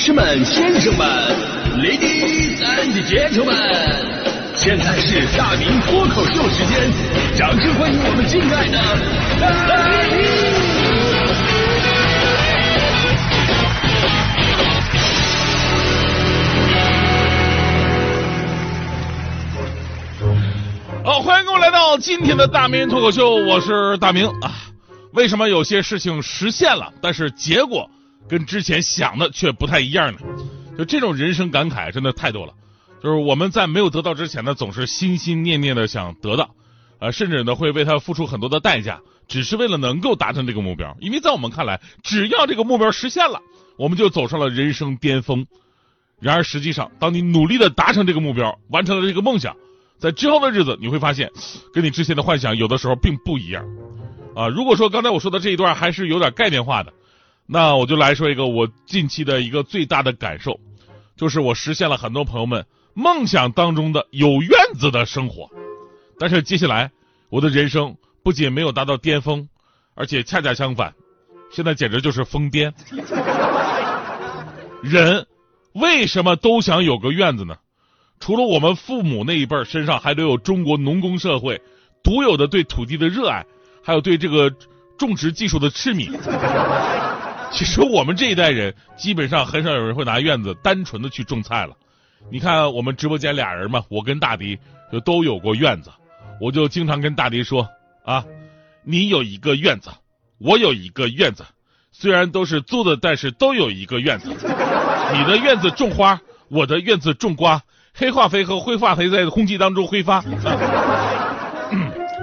士们、先生们、ladies and gentlemen，现在是大明脱口秀时间，掌声欢迎我们敬爱的大明！好，欢迎各位来到今天的大明脱口秀，我是大明啊。为什么有些事情实现了，但是结果跟之前想的却不太一样呢？就这种人生感慨真的太多了。就是我们在没有得到之前呢，总是心心念念的想得到，呃，甚至呢会为他付出很多的代价，只是为了能够达成这个目标。因为在我们看来，只要这个目标实现了，我们就走上了人生巅峰。然而实际上，当你努力的达成这个目标，完成了这个梦想，在之后的日子，你会发现，跟你之前的幻想有的时候并不一样。啊，如果说刚才我说的这一段还是有点概念化的，那我就来说一个我近期的一个最大的感受，就是我实现了很多朋友们梦想当中的有院子的生活。但是接下来我的人生不仅没有达到巅峰，而且恰恰相反，现在简直就是疯癫。人为什么都想有个院子呢？除了我们父母那一辈身上还留有中国农耕社会独有的对土地的热爱。还有对这个种植技术的痴迷，其实我们这一代人基本上很少有人会拿院子单纯的去种菜了。你看我们直播间俩人嘛，我跟大迪就都有过院子，我就经常跟大迪说啊，你有一个院子，我有一个院子，虽然都是租的，但是都有一个院子。你的院子种花，我的院子种瓜，黑化肥和灰化肥在空气当中挥发。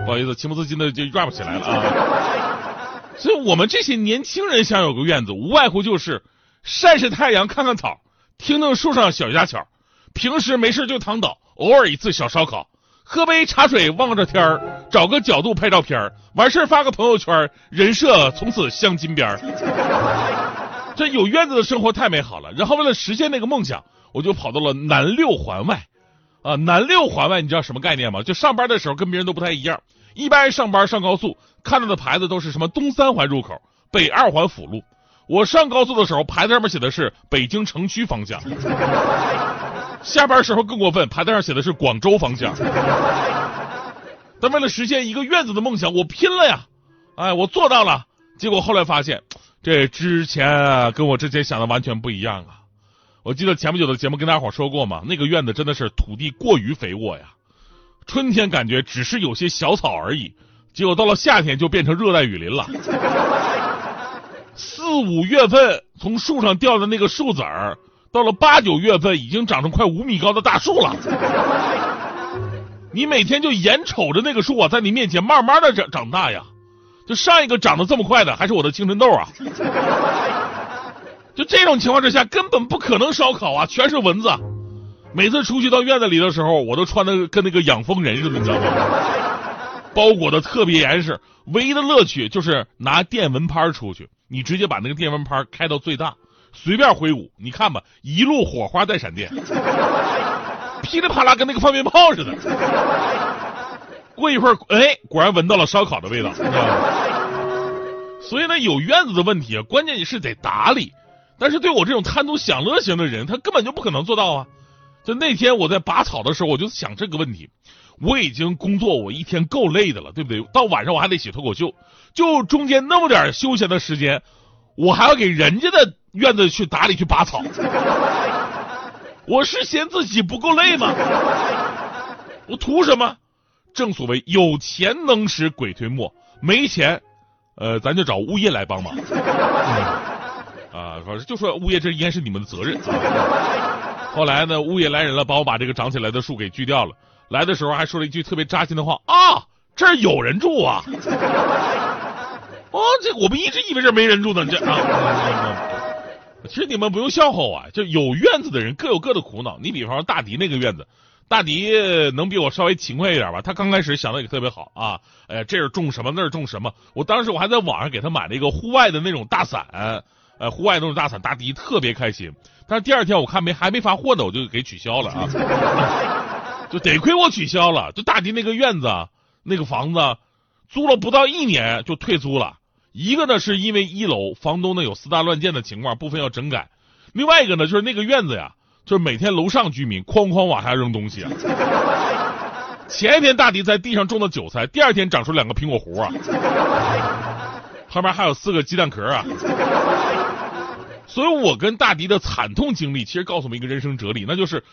不好意思，情不自禁的就 rap 起来了啊！所以我们这些年轻人想有个院子，无外乎就是晒晒太阳、看看草、听听树上小家巧，平时没事就躺倒，偶尔一次小烧烤，喝杯茶水望着天儿，找个角度拍照片儿完事儿发个朋友圈，人设从此镶金边儿这有院子的生活太美好了。然后为了实现那个梦想，我就跑到了南六环外。啊，南六环外你知道什么概念吗？就上班的时候跟别人都不太一样。一般上班上高速看到的牌子都是什么东三环入口、北二环辅路。我上高速的时候，牌子上面写的是北京城区方向。下班时候更过分，牌子上写的是广州方向。但为了实现一个院子的梦想，我拼了呀！哎，我做到了。结果后来发现，这之前啊，跟我之前想的完全不一样啊。我记得前不久的节目跟大家伙说过嘛，那个院子真的是土地过于肥沃呀。春天感觉只是有些小草而已，结果到了夏天就变成热带雨林了。四五月份从树上掉的那个树籽儿，到了八九月份已经长成快五米高的大树了。你每天就眼瞅着那个树啊，在你面前慢慢的长长大呀。就上一个长得这么快的，还是我的青春痘啊。就这种情况之下，根本不可能烧烤啊，全是蚊子。每次出去到院子里的时候，我都穿的跟那个养蜂人似的，你知道吗？包裹的特别严实。唯一的乐趣就是拿电蚊拍出去，你直接把那个电蚊拍开到最大，随便挥舞，你看吧，一路火花带闪电，噼里啪啦跟那个放鞭炮似的。过一会儿，哎，果然闻到了烧烤的味道。你知道吗所以呢，有院子的问题啊，关键你是得打理。但是对我这种贪图享乐型的人，他根本就不可能做到啊。就那天我在拔草的时候，我就想这个问题。我已经工作我一天够累的了，对不对？到晚上我还得写脱口秀，就中间那么点休闲的时间，我还要给人家的院子去打理去拔草。我是嫌自己不够累吗？我图什么？正所谓有钱能使鬼推磨，没钱，呃，咱就找物业来帮忙。啊，反正就说物业这应该是你们的责任。后来呢，物业来人了，帮我把这个长起来的树给锯掉了。来的时候还说了一句特别扎心的话啊，这儿有人住啊！哦，这我们一直以为这没人住呢，这啊。其实你们不用笑话我，就有院子的人各有各的苦恼。你比方说大迪那个院子，大迪能比我稍微勤快一点吧？他刚开始想的也特别好啊，哎，这儿种什么那儿种什么。我当时我还在网上给他买了一个户外的那种大伞。呃，户外那种大伞，大迪特别开心。但是第二天我看没还没发货呢，我就给取消了啊。就得亏我取消了。就大迪那个院子，那个房子租了不到一年就退租了。一个呢是因为一楼房东呢有私搭乱建的情况，部分要整改；另外一个呢，就是那个院子呀，就是每天楼上居民哐哐往下扔东西啊。前一天大迪在地上种的韭菜，第二天长出两个苹果核啊，旁边还有四个鸡蛋壳啊。所以，我跟大迪的惨痛经历，其实告诉我们一个人生哲理，那就是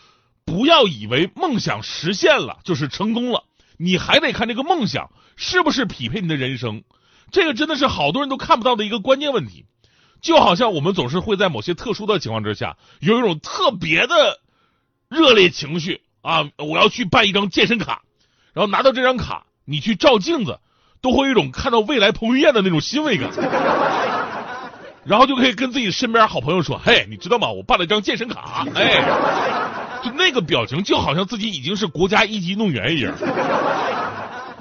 不要以为梦想实现了就是成功了，你还得看这个梦想是不是匹配你的人生。这个真的是好多人都看不到的一个关键问题。就好像我们总是会在某些特殊的情况之下，有一种特别的热烈情绪啊！我要去办一张健身卡，然后拿到这张卡，你去照镜子，都会有一种看到未来彭于晏的那种欣慰感。然后就可以跟自己身边好朋友说：“嘿，你知道吗？我办了一张健身卡。”哎，就那个表情，就好像自己已经是国家一级运动员一样。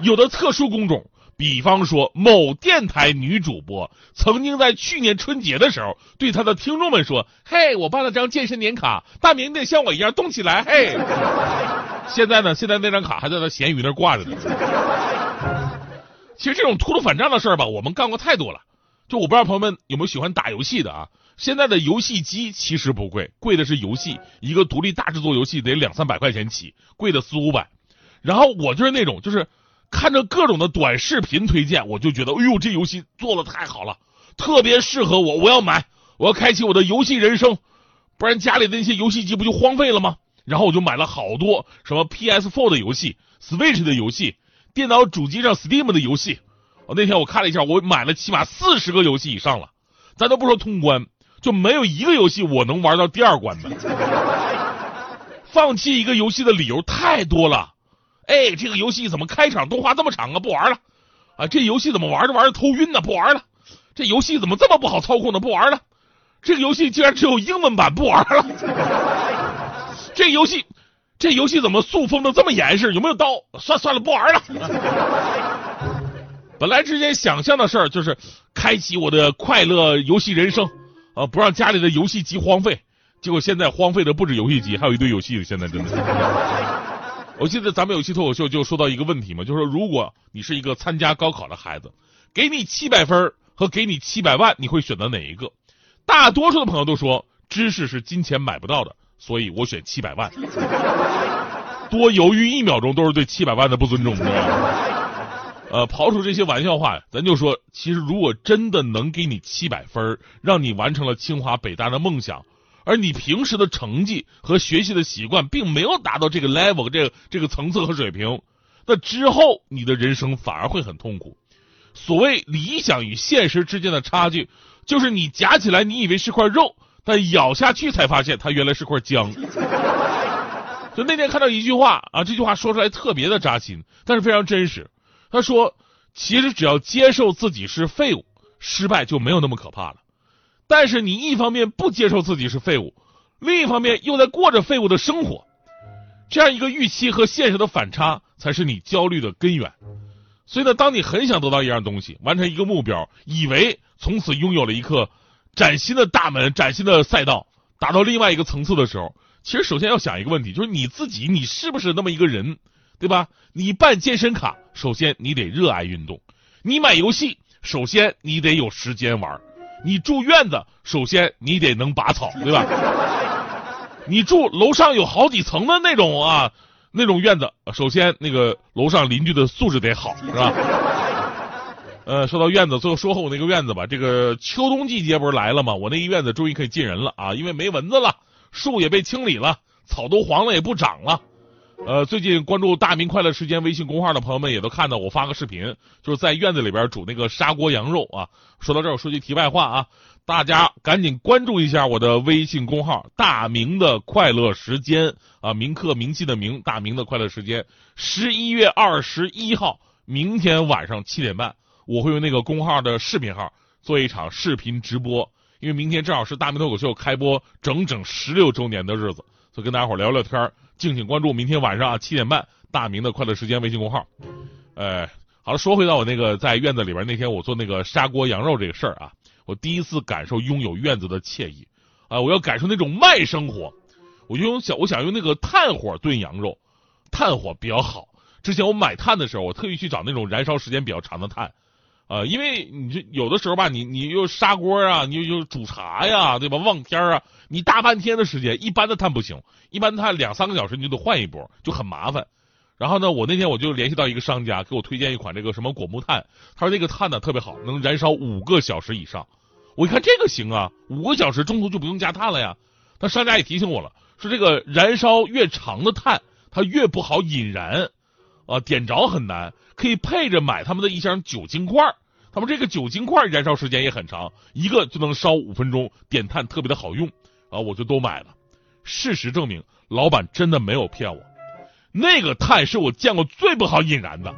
有的特殊工种。比方说，某电台女主播曾经在去年春节的时候，对她的听众们说：“嘿，我办了张健身年卡，大明得像我一样动起来。”嘿，现在呢？现在那张卡还在她闲鱼那挂着呢。其实这种秃噜反账的事儿吧，我们干过太多了。就我不知道朋友们有没有喜欢打游戏的啊？现在的游戏机其实不贵，贵的是游戏，一个独立大制作游戏得两三百块钱起，贵的四五百。然后我就是那种，就是。看着各种的短视频推荐，我就觉得，哎呦，这游戏做的太好了，特别适合我，我要买，我要开启我的游戏人生，不然家里的那些游戏机不就荒废了吗？然后我就买了好多什么 PS4 的游戏、Switch 的游戏、电脑主机上 Steam 的游戏。我那天我看了一下，我买了起码四十个游戏以上了，咱都不说通关，就没有一个游戏我能玩到第二关的。放弃一个游戏的理由太多了。哎，这个游戏怎么开场动画这么长啊？不玩了。啊，这游戏怎么玩着玩着头晕呢？不玩了。这游戏怎么这么不好操控呢？不玩了。这个游戏竟然只有英文版，不玩了。这游戏，这游戏怎么塑封的这么严实？有没有刀？算算了，不玩了。本来之前想象的事儿就是开启我的快乐游戏人生，啊，不让家里的游戏机荒废。结果现在荒废的不止游戏机，还有一堆游戏。现在真的。我记得咱们有一期脱口秀就说到一个问题嘛，就是说如果你是一个参加高考的孩子，给你七百分和给你七百万，你会选择哪一个？大多数的朋友都说知识是金钱买不到的，所以我选七百万。多犹豫一秒钟都是对七百万的不尊重，知道吗？呃，刨除这些玩笑话，咱就说，其实如果真的能给你七百分，让你完成了清华北大的梦想。而你平时的成绩和学习的习惯并没有达到这个 level 这个这个层次和水平，那之后你的人生反而会很痛苦。所谓理想与现实之间的差距，就是你夹起来你以为是块肉，但咬下去才发现它原来是块姜。就那天看到一句话啊，这句话说出来特别的扎心，但是非常真实。他说，其实只要接受自己是废物，失败就没有那么可怕了。但是你一方面不接受自己是废物，另一方面又在过着废物的生活，这样一个预期和现实的反差，才是你焦虑的根源。所以呢，当你很想得到一样东西，完成一个目标，以为从此拥有了一个崭新的大门、崭新的赛道，达到另外一个层次的时候，其实首先要想一个问题，就是你自己，你是不是那么一个人，对吧？你办健身卡，首先你得热爱运动；你买游戏，首先你得有时间玩。你住院子，首先你得能拔草，对吧？你住楼上有好几层的那种啊，那种院子，首先那个楼上邻居的素质得好，是吧？呃，说到院子，最后说回我那个院子吧。这个秋冬季节不是来了吗？我那个院子终于可以进人了啊，因为没蚊子了，树也被清理了，草都黄了，也不长了。呃，最近关注大明快乐时间微信公号的朋友们也都看到我发个视频，就是在院子里边煮那个砂锅羊肉啊。说到这儿，我说句题外话啊，大家赶紧关注一下我的微信公号“大明的快乐时间”啊，铭刻铭记的铭，大明的快乐时间。十一月二十一号，明天晚上七点半，我会用那个公号的视频号做一场视频直播，因为明天正好是大明脱口秀开播整整十六周年的日子，所以跟大家伙聊聊天。敬请关注明天晚上啊七点半大明的快乐时间微信公号。呃，好了，说回到我那个在院子里边那天我做那个砂锅羊肉这个事儿啊，我第一次感受拥有院子的惬意啊！我要感受那种慢生活，我就用小我想用那个炭火炖羊肉，炭火比较好。之前我买炭的时候，我特意去找那种燃烧时间比较长的炭，呃，因为你这有的时候吧，你你又砂锅啊，你又又煮茶呀，对吧？望天啊，你大半天的时间，一般的碳不行，一般的碳两三个小时你就得换一波，就很麻烦。然后呢，我那天我就联系到一个商家，给我推荐一款这个什么果木炭，他说那个炭呢特别好，能燃烧五个小时以上。我一看这个行啊，五个小时中途就不用加炭了呀。但商家也提醒我了，说这个燃烧越长的炭，它越不好引燃，啊，点着很难。可以配着买他们的一箱酒精块他们这个酒精块燃烧时间也很长，一个就能烧五分钟，点炭特别的好用，啊，我就都买了。事实证明，老板真的没有骗我，那个炭是我见过最不好引燃的。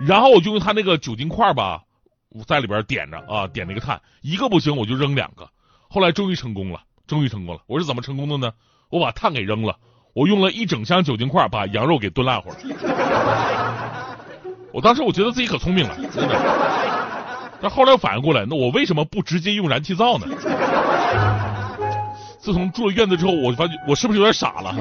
然后我就用他那个酒精块吧。我在里边点着啊，点那个炭，一个不行我就扔两个。后来终于成功了，终于成功了。我是怎么成功的呢？我把炭给扔了，我用了一整箱酒精块把羊肉给炖烂乎了。我当时我觉得自己可聪明了，真的。但后来反应过来，那我为什么不直接用燃气灶呢？自从住了院子之后，我发觉我是不是有点傻了？